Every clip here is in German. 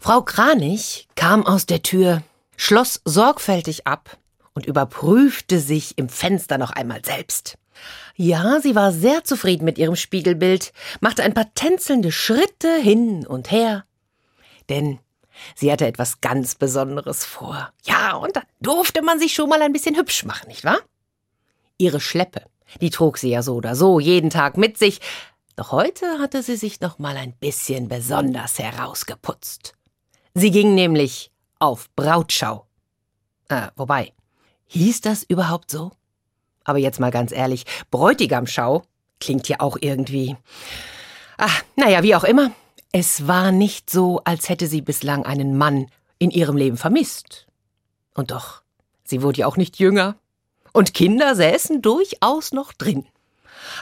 Frau Kranich kam aus der Tür, schloss sorgfältig ab und überprüfte sich im Fenster noch einmal selbst. Ja, sie war sehr zufrieden mit ihrem Spiegelbild, machte ein paar tänzelnde Schritte hin und her. Denn sie hatte etwas ganz Besonderes vor. Ja, und da durfte man sich schon mal ein bisschen hübsch machen, nicht wahr? Ihre Schleppe, die trug sie ja so oder so jeden Tag mit sich, doch heute hatte sie sich noch mal ein bisschen besonders herausgeputzt. Sie ging nämlich auf Brautschau. Äh, wobei, hieß das überhaupt so? Aber jetzt mal ganz ehrlich, Bräutigamschau klingt ja auch irgendwie. Ach, naja, wie auch immer. Es war nicht so, als hätte sie bislang einen Mann in ihrem Leben vermisst. Und doch, sie wurde ja auch nicht jünger. Und Kinder säßen durchaus noch drin.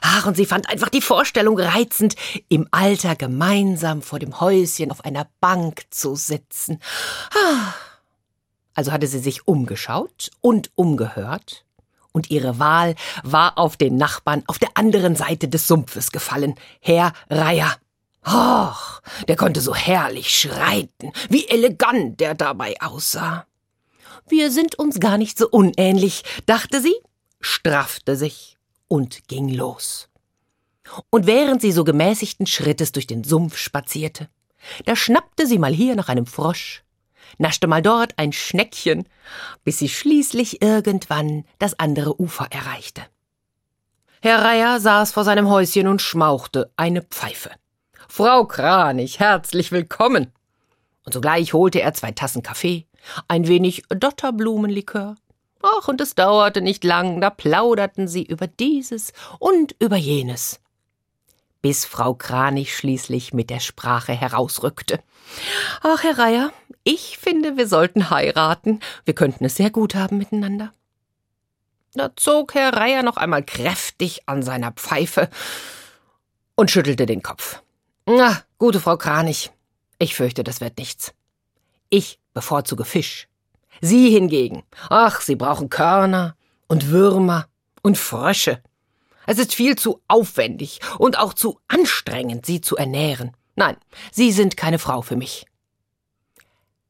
Ach, und sie fand einfach die Vorstellung reizend, im Alter gemeinsam vor dem Häuschen auf einer Bank zu sitzen. Ah. Also hatte sie sich umgeschaut und umgehört, und ihre Wahl war auf den Nachbarn auf der anderen Seite des Sumpfes gefallen, Herr Reiher. Och, der konnte so herrlich schreiten, wie elegant der dabei aussah. Wir sind uns gar nicht so unähnlich, dachte sie, straffte sich und ging los. Und während sie so gemäßigten Schrittes durch den Sumpf spazierte, da schnappte sie mal hier nach einem Frosch, naschte mal dort ein Schneckchen, bis sie schließlich irgendwann das andere Ufer erreichte. Herr Reiher saß vor seinem Häuschen und schmauchte eine Pfeife. Frau Kranich, herzlich willkommen! Und sogleich holte er zwei Tassen Kaffee, ein wenig Dotterblumenlikör Ach, und es dauerte nicht lang, da plauderten sie über dieses und über jenes. Bis Frau Kranich schließlich mit der Sprache herausrückte. Ach, Herr Reiher, ich finde, wir sollten heiraten. Wir könnten es sehr gut haben miteinander. Da zog Herr Reiher noch einmal kräftig an seiner Pfeife und schüttelte den Kopf. Na, gute Frau Kranich, ich fürchte, das wird nichts. Ich bevorzuge Fisch. Sie hingegen, ach, Sie brauchen Körner und Würmer und Frösche. Es ist viel zu aufwendig und auch zu anstrengend, Sie zu ernähren. Nein, Sie sind keine Frau für mich.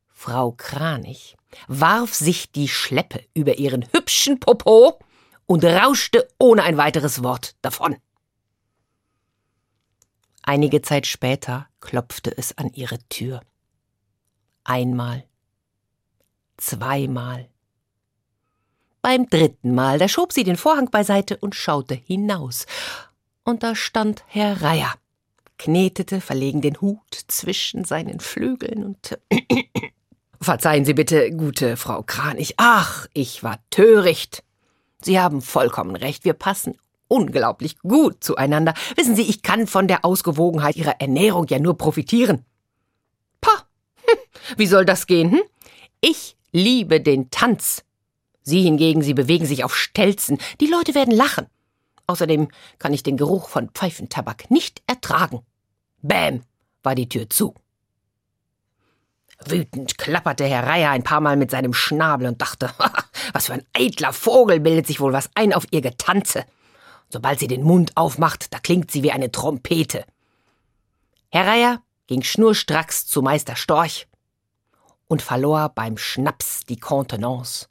Frau Kranich warf sich die Schleppe über ihren hübschen Popo und rauschte ohne ein weiteres Wort davon. Einige Zeit später klopfte es an ihre Tür. Einmal, zweimal. Beim dritten Mal, da schob sie den Vorhang beiseite und schaute hinaus. Und da stand Herr Reiher, knetete verlegen den Hut zwischen seinen Flügeln und Verzeihen Sie bitte, gute Frau Kranich. Ach, ich war töricht. Sie haben vollkommen recht, wir passen unglaublich gut zueinander. Wissen Sie, ich kann von der Ausgewogenheit Ihrer Ernährung ja nur profitieren. Pah, hm, wie soll das gehen, hm? Ich liebe den Tanz. Sie hingegen, sie bewegen sich auf Stelzen. Die Leute werden lachen. Außerdem kann ich den Geruch von Pfeifentabak nicht ertragen. Bäm, war die Tür zu. Wütend klapperte Herr Reiher ein paar Mal mit seinem Schnabel und dachte, was für ein eitler Vogel bildet sich wohl was ein auf ihr Getanze. Sobald sie den Mund aufmacht, da klingt sie wie eine Trompete. Herr Reiher ging schnurstracks zu Meister Storch, und verlor beim Schnaps die Kontenance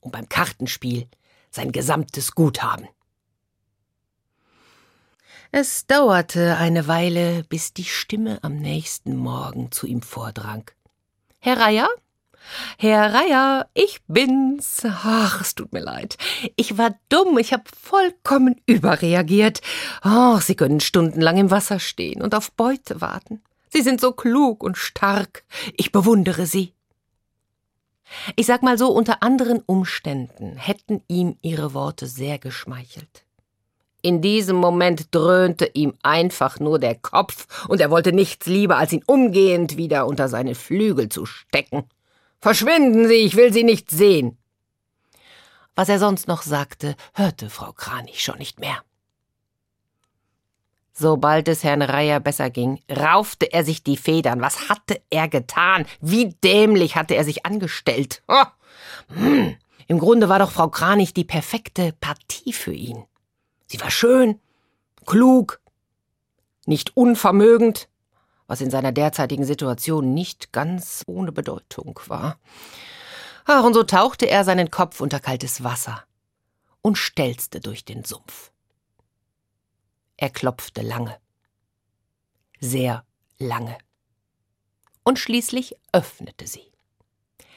und beim Kartenspiel sein gesamtes Guthaben. Es dauerte eine Weile, bis die Stimme am nächsten Morgen zu ihm vordrang. Herr Reier? Herr Reier, ich bin's. Ach, es tut mir leid. Ich war dumm, ich habe vollkommen überreagiert. Oh, Sie können stundenlang im Wasser stehen und auf Beute warten. Sie sind so klug und stark. Ich bewundere Sie. Ich sag mal so, unter anderen Umständen hätten ihm ihre Worte sehr geschmeichelt. In diesem Moment dröhnte ihm einfach nur der Kopf, und er wollte nichts lieber, als ihn umgehend wieder unter seine Flügel zu stecken. Verschwinden Sie, ich will Sie nicht sehen. Was er sonst noch sagte, hörte Frau Kranich schon nicht mehr. Sobald es Herrn Reier besser ging, raufte er sich die Federn. Was hatte er getan? Wie dämlich hatte er sich angestellt? Oh. Hm. Im Grunde war doch Frau Kranich die perfekte Partie für ihn. Sie war schön, klug, nicht unvermögend, was in seiner derzeitigen Situation nicht ganz ohne Bedeutung war. Ach, und so tauchte er seinen Kopf unter kaltes Wasser und stelzte durch den Sumpf. Er klopfte lange. Sehr lange. Und schließlich öffnete sie.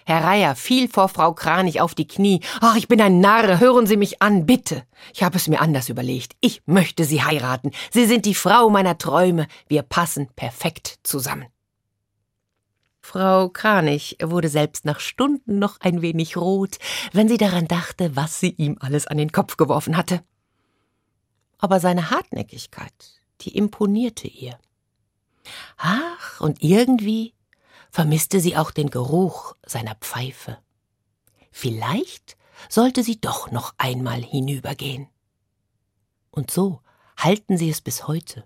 Herr Reier fiel vor Frau Kranich auf die Knie. Ach, ich bin ein Narr, hören Sie mich an, bitte. Ich habe es mir anders überlegt. Ich möchte Sie heiraten. Sie sind die Frau meiner Träume. Wir passen perfekt zusammen. Frau Kranich wurde selbst nach Stunden noch ein wenig rot, wenn sie daran dachte, was sie ihm alles an den Kopf geworfen hatte. Aber seine Hartnäckigkeit, die imponierte ihr. Ach, und irgendwie vermisste sie auch den Geruch seiner Pfeife. Vielleicht sollte sie doch noch einmal hinübergehen. Und so halten sie es bis heute,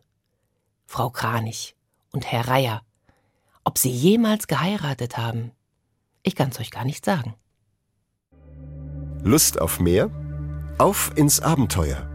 Frau Kranich und Herr Reier. Ob sie jemals geheiratet haben, ich kann's euch gar nicht sagen. Lust auf mehr? Auf ins Abenteuer.